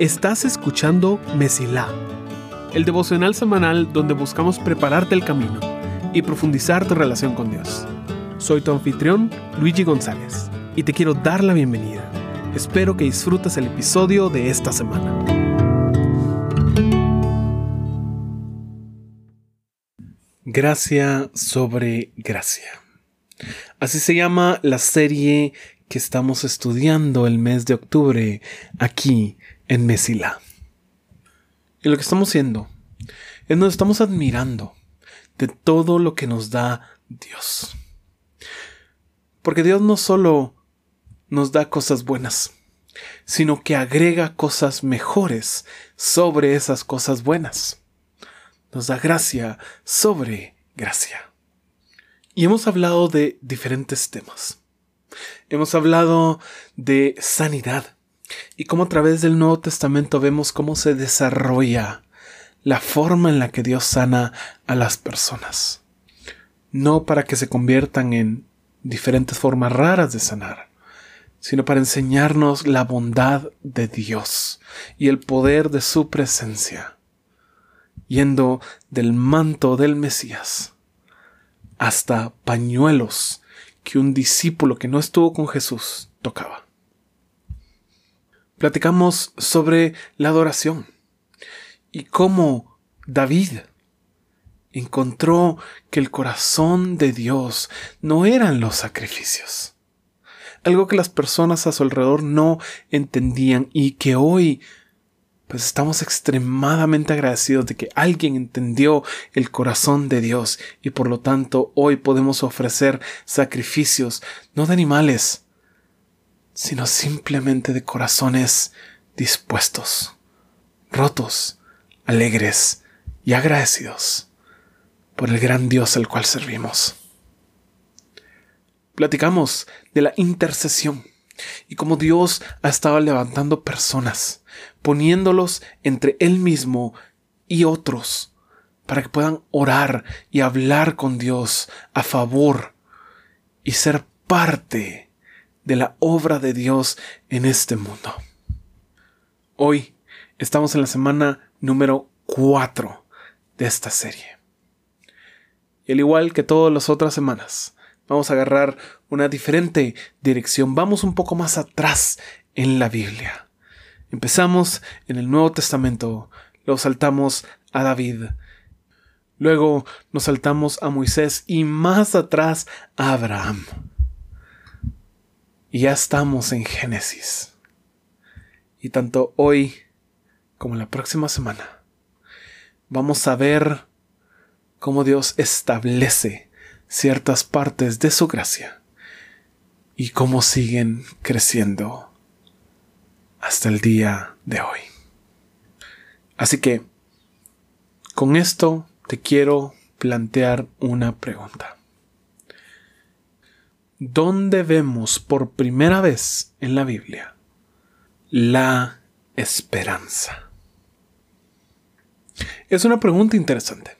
Estás escuchando Mesilá, el devocional semanal donde buscamos prepararte el camino y profundizar tu relación con Dios. Soy tu anfitrión, Luigi González, y te quiero dar la bienvenida. Espero que disfrutes el episodio de esta semana. Gracia sobre gracia. Así se llama la serie que estamos estudiando el mes de octubre aquí en Mesila. Y lo que estamos haciendo es nos estamos admirando de todo lo que nos da Dios. Porque Dios no solo nos da cosas buenas, sino que agrega cosas mejores sobre esas cosas buenas. Nos da gracia sobre gracia. Y hemos hablado de diferentes temas. Hemos hablado de sanidad y cómo a través del Nuevo Testamento vemos cómo se desarrolla la forma en la que Dios sana a las personas. No para que se conviertan en diferentes formas raras de sanar, sino para enseñarnos la bondad de Dios y el poder de su presencia, yendo del manto del Mesías hasta pañuelos que un discípulo que no estuvo con Jesús tocaba. Platicamos sobre la adoración y cómo David encontró que el corazón de Dios no eran los sacrificios. Algo que las personas a su alrededor no entendían y que hoy pues estamos extremadamente agradecidos de que alguien entendió el corazón de Dios y por lo tanto hoy podemos ofrecer sacrificios no de animales, sino simplemente de corazones dispuestos, rotos, alegres y agradecidos por el gran Dios al cual servimos. Platicamos de la intercesión y cómo Dios ha estado levantando personas, poniéndolos entre Él mismo y otros, para que puedan orar y hablar con Dios a favor y ser parte de la obra de Dios en este mundo. Hoy estamos en la semana número 4 de esta serie. Y al igual que todas las otras semanas, Vamos a agarrar una diferente dirección. Vamos un poco más atrás en la Biblia. Empezamos en el Nuevo Testamento. Lo saltamos a David. Luego nos saltamos a Moisés y más atrás a Abraham. Y ya estamos en Génesis. Y tanto hoy como la próxima semana vamos a ver cómo Dios establece ciertas partes de su gracia y cómo siguen creciendo hasta el día de hoy. Así que, con esto te quiero plantear una pregunta. ¿Dónde vemos por primera vez en la Biblia la esperanza? Es una pregunta interesante,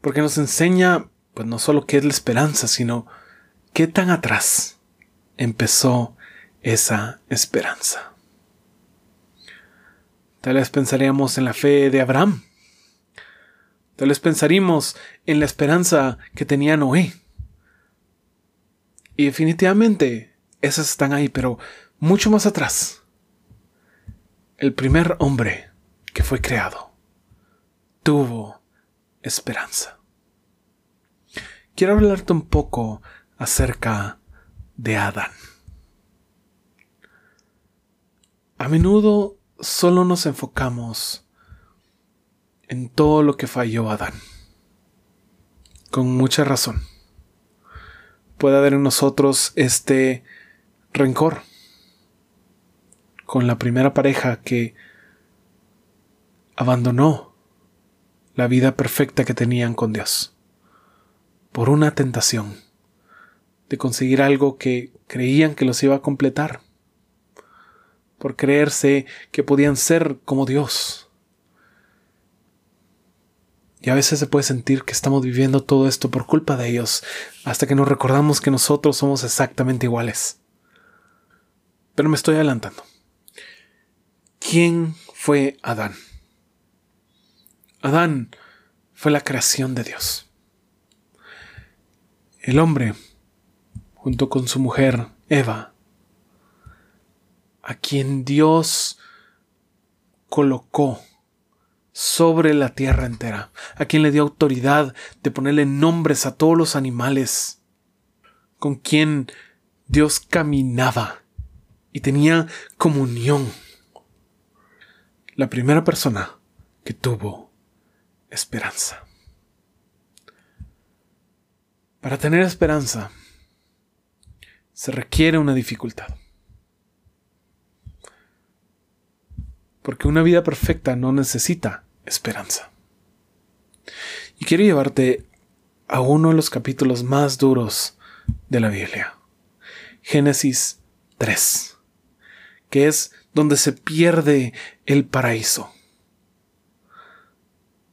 porque nos enseña pues no solo qué es la esperanza, sino qué tan atrás empezó esa esperanza. Tal vez pensaríamos en la fe de Abraham. Tal vez pensaríamos en la esperanza que tenía Noé. Y definitivamente esas están ahí, pero mucho más atrás. El primer hombre que fue creado tuvo esperanza quiero hablarte un poco acerca de Adán. A menudo solo nos enfocamos en todo lo que falló Adán. Con mucha razón. Puede haber en nosotros este rencor con la primera pareja que abandonó la vida perfecta que tenían con Dios por una tentación de conseguir algo que creían que los iba a completar, por creerse que podían ser como Dios. Y a veces se puede sentir que estamos viviendo todo esto por culpa de ellos, hasta que nos recordamos que nosotros somos exactamente iguales. Pero me estoy adelantando. ¿Quién fue Adán? Adán fue la creación de Dios. El hombre, junto con su mujer Eva, a quien Dios colocó sobre la tierra entera, a quien le dio autoridad de ponerle nombres a todos los animales, con quien Dios caminaba y tenía comunión. La primera persona que tuvo esperanza. Para tener esperanza se requiere una dificultad. Porque una vida perfecta no necesita esperanza. Y quiero llevarte a uno de los capítulos más duros de la Biblia. Génesis 3, que es donde se pierde el paraíso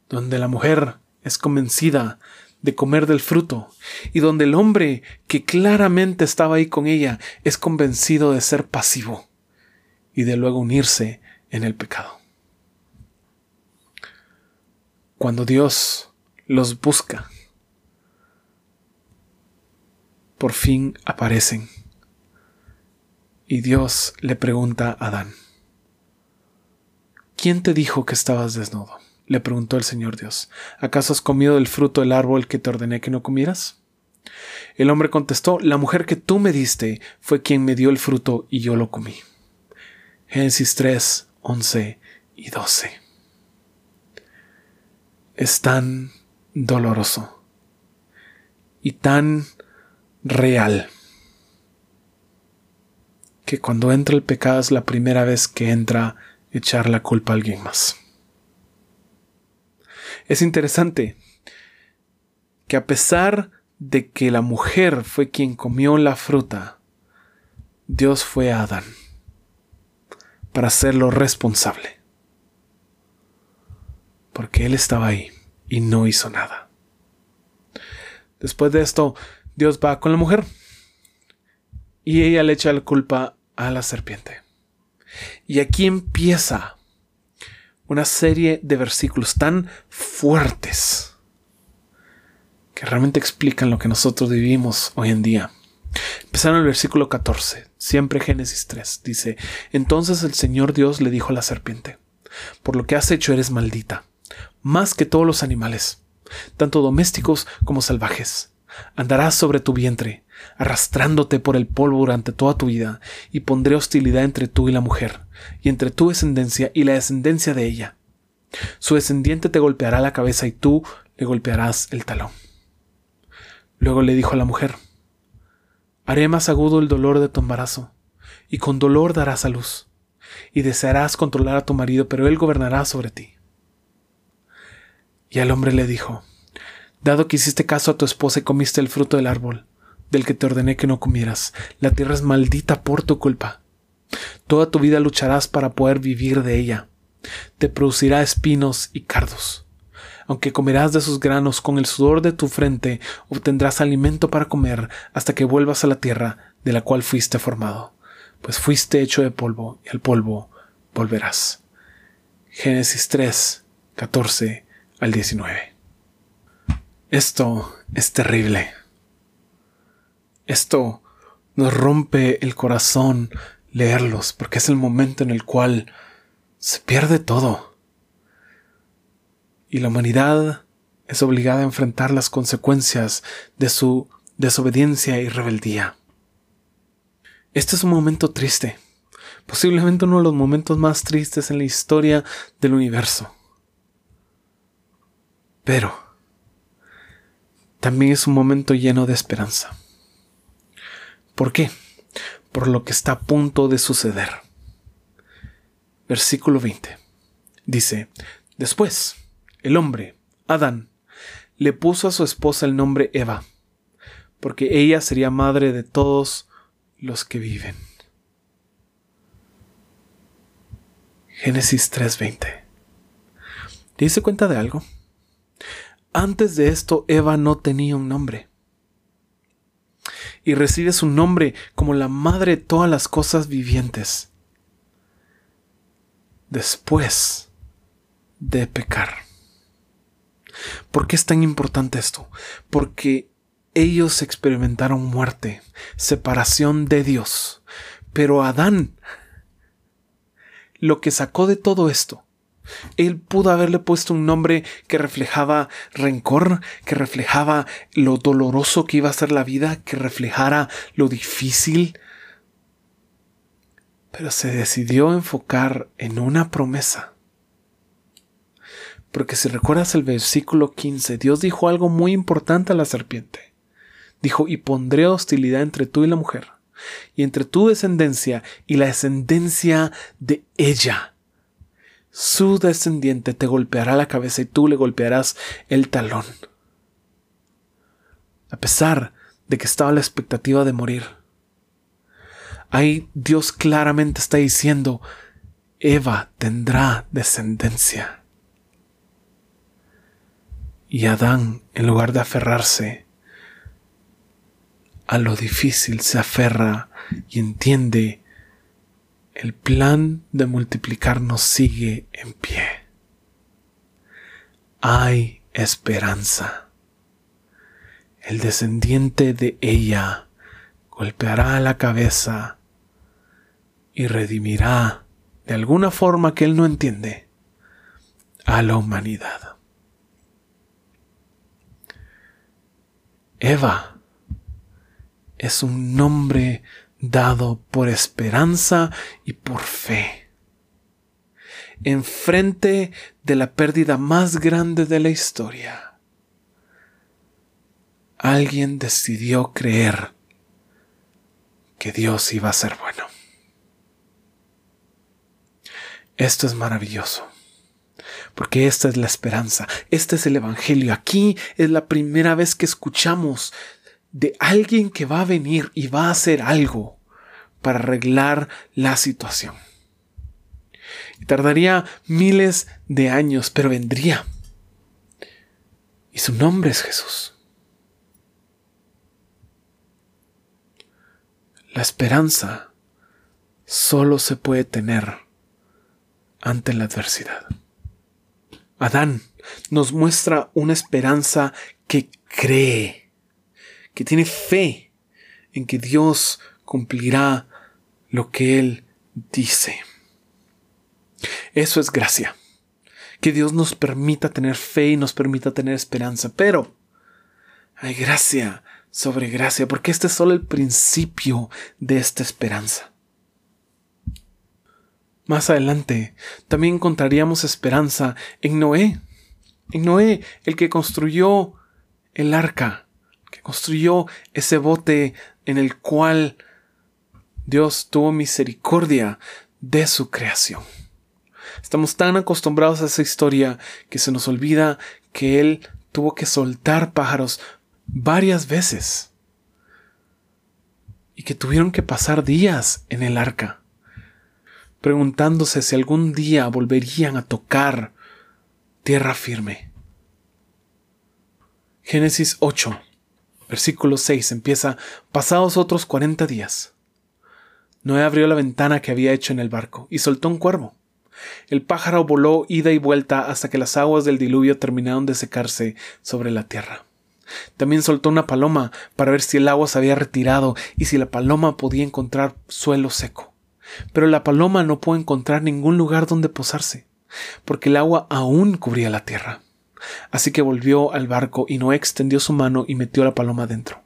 donde la mujer es convencida de comer del fruto, y donde el hombre que claramente estaba ahí con ella es convencido de ser pasivo y de luego unirse en el pecado. Cuando Dios los busca, por fin aparecen. Y Dios le pregunta a Adán, ¿quién te dijo que estabas desnudo? le preguntó el Señor Dios, ¿acaso has comido del fruto del árbol que te ordené que no comieras? El hombre contestó, La mujer que tú me diste fue quien me dio el fruto y yo lo comí. Génesis 3, 11 y 12. Es tan doloroso y tan real que cuando entra el pecado es la primera vez que entra echar la culpa a alguien más. Es interesante que a pesar de que la mujer fue quien comió la fruta, Dios fue Adán para hacerlo responsable. Porque él estaba ahí y no hizo nada. Después de esto, Dios va con la mujer y ella le echa la culpa a la serpiente. Y aquí empieza una serie de versículos tan fuertes que realmente explican lo que nosotros vivimos hoy en día. Empezaron el versículo 14, siempre Génesis 3, dice, entonces el Señor Dios le dijo a la serpiente, por lo que has hecho eres maldita, más que todos los animales, tanto domésticos como salvajes. Andarás sobre tu vientre, arrastrándote por el polvo durante toda tu vida, y pondré hostilidad entre tú y la mujer, y entre tu descendencia y la descendencia de ella. Su descendiente te golpeará la cabeza y tú le golpearás el talón. Luego le dijo a la mujer, Haré más agudo el dolor de tu embarazo, y con dolor darás a luz, y desearás controlar a tu marido, pero él gobernará sobre ti. Y al hombre le dijo, Dado que hiciste caso a tu esposa y comiste el fruto del árbol, del que te ordené que no comieras, la tierra es maldita por tu culpa. Toda tu vida lucharás para poder vivir de ella. Te producirá espinos y cardos. Aunque comerás de sus granos con el sudor de tu frente, obtendrás alimento para comer hasta que vuelvas a la tierra de la cual fuiste formado, pues fuiste hecho de polvo y al polvo volverás. Génesis 3, 14 al 19. Esto es terrible. Esto nos rompe el corazón leerlos, porque es el momento en el cual se pierde todo. Y la humanidad es obligada a enfrentar las consecuencias de su desobediencia y rebeldía. Este es un momento triste, posiblemente uno de los momentos más tristes en la historia del universo. Pero también es un momento lleno de esperanza. ¿Por qué? Por lo que está a punto de suceder. Versículo 20. Dice, después, el hombre, Adán, le puso a su esposa el nombre Eva, porque ella sería madre de todos los que viven. Génesis 3:20. ¿Te cuenta de algo? Antes de esto, Eva no tenía un nombre. y recibe su nombre como la madre de todas las cosas vivientes. Después de pecar. ¿Por qué es tan importante esto? Porque ellos experimentaron muerte, separación de Dios. Pero Adán, lo que sacó de todo esto, él pudo haberle puesto un nombre que reflejaba rencor, que reflejaba lo doloroso que iba a ser la vida, que reflejara lo difícil. Pero se decidió enfocar en una promesa. Porque si recuerdas el versículo 15, Dios dijo algo muy importante a la serpiente. Dijo, y pondré hostilidad entre tú y la mujer, y entre tu descendencia y la descendencia de ella su descendiente te golpeará la cabeza y tú le golpearás el talón. A pesar de que estaba la expectativa de morir. Ahí Dios claramente está diciendo, Eva tendrá descendencia. Y Adán, en lugar de aferrarse a lo difícil, se aferra y entiende el plan de multiplicarnos sigue en pie. Hay esperanza. El descendiente de ella golpeará la cabeza y redimirá de alguna forma que él no entiende a la humanidad. Eva es un nombre dado por esperanza y por fe. Enfrente de la pérdida más grande de la historia, alguien decidió creer que Dios iba a ser bueno. Esto es maravilloso. Porque esta es la esperanza, este es el Evangelio. Aquí es la primera vez que escuchamos de alguien que va a venir y va a hacer algo para arreglar la situación. Y tardaría miles de años, pero vendría. Y su nombre es Jesús. La esperanza solo se puede tener ante la adversidad. Adán nos muestra una esperanza que cree que tiene fe en que Dios cumplirá lo que Él dice. Eso es gracia. Que Dios nos permita tener fe y nos permita tener esperanza. Pero hay gracia sobre gracia, porque este es solo el principio de esta esperanza. Más adelante también encontraríamos esperanza en Noé. En Noé, el que construyó el arca que construyó ese bote en el cual Dios tuvo misericordia de su creación. Estamos tan acostumbrados a esa historia que se nos olvida que Él tuvo que soltar pájaros varias veces y que tuvieron que pasar días en el arca, preguntándose si algún día volverían a tocar tierra firme. Génesis 8 Versículo 6 empieza, pasados otros cuarenta días. Noé abrió la ventana que había hecho en el barco y soltó un cuervo. El pájaro voló ida y vuelta hasta que las aguas del diluvio terminaron de secarse sobre la tierra. También soltó una paloma para ver si el agua se había retirado y si la paloma podía encontrar suelo seco. Pero la paloma no pudo encontrar ningún lugar donde posarse, porque el agua aún cubría la tierra. Así que volvió al barco y Noé extendió su mano y metió la paloma dentro.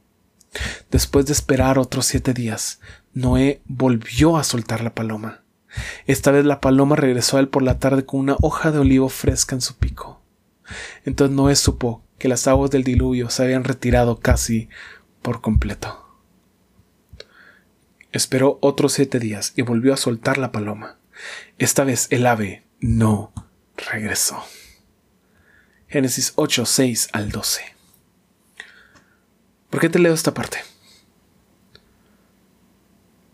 Después de esperar otros siete días, Noé volvió a soltar la paloma. Esta vez la paloma regresó a él por la tarde con una hoja de olivo fresca en su pico. Entonces Noé supo que las aguas del diluvio se habían retirado casi por completo. Esperó otros siete días y volvió a soltar la paloma. Esta vez el ave no regresó. Génesis 8, 6 al 12. ¿Por qué te leo esta parte?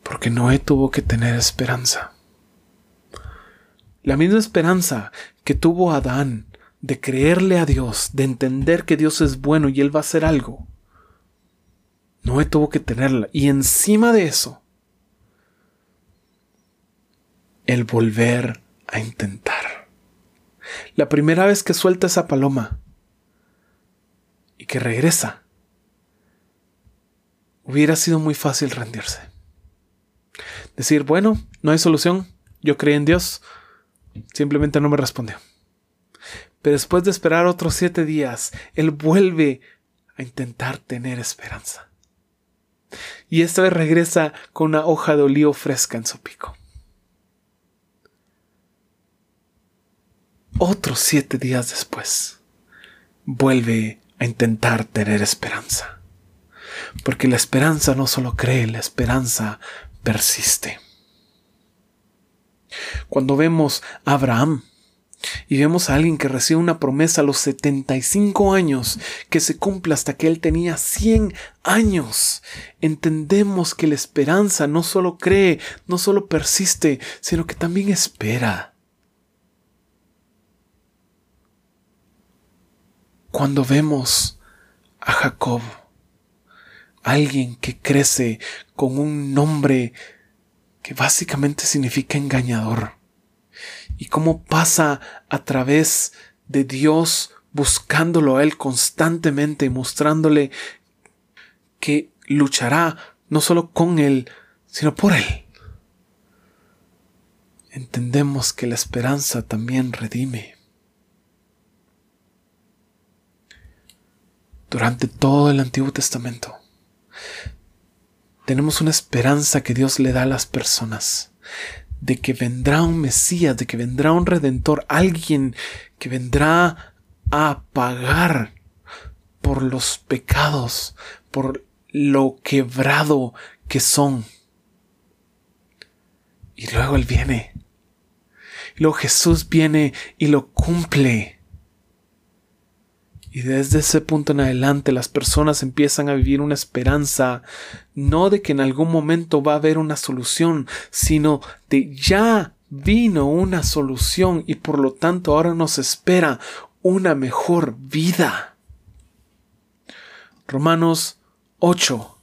Porque Noé tuvo que tener esperanza. La misma esperanza que tuvo Adán de creerle a Dios, de entender que Dios es bueno y Él va a hacer algo. Noé tuvo que tenerla. Y encima de eso, el volver a intentar. La primera vez que suelta esa paloma y que regresa, hubiera sido muy fácil rendirse. Decir, bueno, no hay solución, yo creí en Dios, simplemente no me respondió. Pero después de esperar otros siete días, Él vuelve a intentar tener esperanza. Y esta vez regresa con una hoja de olivo fresca en su pico. Otros siete días después, vuelve a intentar tener esperanza. Porque la esperanza no solo cree, la esperanza persiste. Cuando vemos a Abraham y vemos a alguien que recibe una promesa a los 75 años que se cumple hasta que él tenía 100 años, entendemos que la esperanza no solo cree, no solo persiste, sino que también espera. Cuando vemos a Jacob, alguien que crece con un nombre que básicamente significa engañador, y cómo pasa a través de Dios buscándolo a Él constantemente mostrándole que luchará no solo con Él, sino por Él. Entendemos que la esperanza también redime. Durante todo el Antiguo Testamento tenemos una esperanza que Dios le da a las personas de que vendrá un Mesías, de que vendrá un Redentor, alguien que vendrá a pagar por los pecados, por lo quebrado que son. Y luego Él viene. Y luego Jesús viene y lo cumple. Y desde ese punto en adelante las personas empiezan a vivir una esperanza, no de que en algún momento va a haber una solución, sino de ya vino una solución y por lo tanto ahora nos espera una mejor vida. Romanos 8,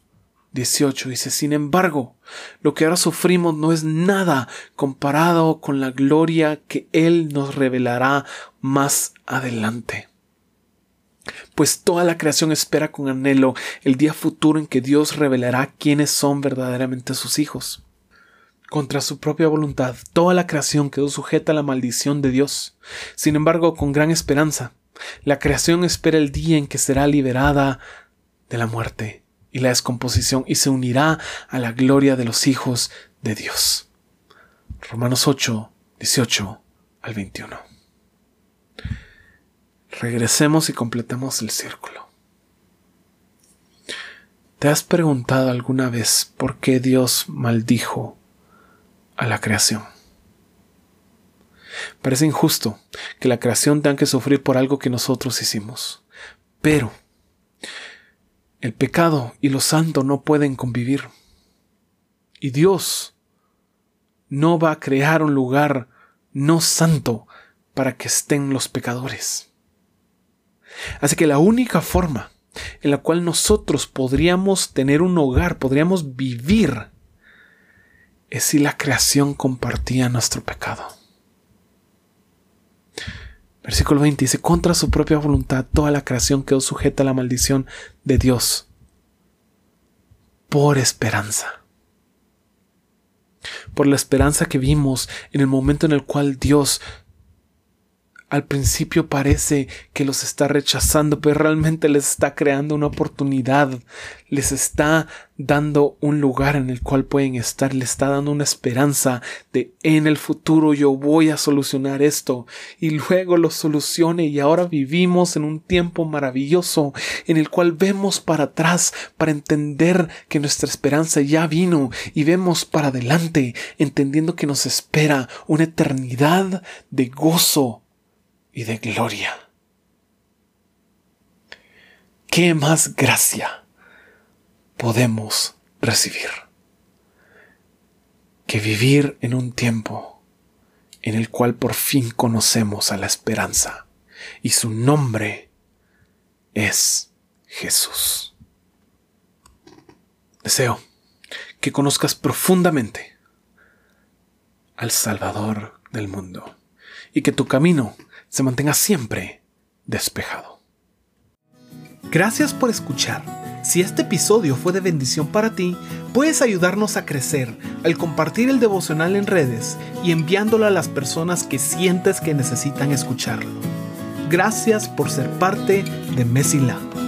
18 dice, sin embargo, lo que ahora sufrimos no es nada comparado con la gloria que Él nos revelará más adelante pues toda la creación espera con anhelo el día futuro en que Dios revelará quiénes son verdaderamente sus hijos. Contra su propia voluntad, toda la creación quedó sujeta a la maldición de Dios. Sin embargo, con gran esperanza, la creación espera el día en que será liberada de la muerte y la descomposición y se unirá a la gloria de los hijos de Dios. Romanos 8, 18 al 21 regresemos y completemos el círculo. ¿Te has preguntado alguna vez por qué Dios maldijo a la creación? Parece injusto que la creación tenga que sufrir por algo que nosotros hicimos, pero el pecado y lo santo no pueden convivir. Y Dios no va a crear un lugar no santo para que estén los pecadores. Así que la única forma en la cual nosotros podríamos tener un hogar, podríamos vivir, es si la creación compartía nuestro pecado. Versículo 20 dice, contra su propia voluntad toda la creación quedó sujeta a la maldición de Dios por esperanza. Por la esperanza que vimos en el momento en el cual Dios al principio parece que los está rechazando, pero realmente les está creando una oportunidad, les está dando un lugar en el cual pueden estar, les está dando una esperanza de en el futuro yo voy a solucionar esto y luego lo solucione y ahora vivimos en un tiempo maravilloso en el cual vemos para atrás para entender que nuestra esperanza ya vino y vemos para adelante entendiendo que nos espera una eternidad de gozo y de gloria. ¿Qué más gracia podemos recibir que vivir en un tiempo en el cual por fin conocemos a la esperanza y su nombre es Jesús? Deseo que conozcas profundamente al Salvador del mundo y que tu camino se mantenga siempre despejado. Gracias por escuchar. Si este episodio fue de bendición para ti, puedes ayudarnos a crecer al compartir el devocional en redes y enviándolo a las personas que sientes que necesitan escucharlo. Gracias por ser parte de Messi Lab.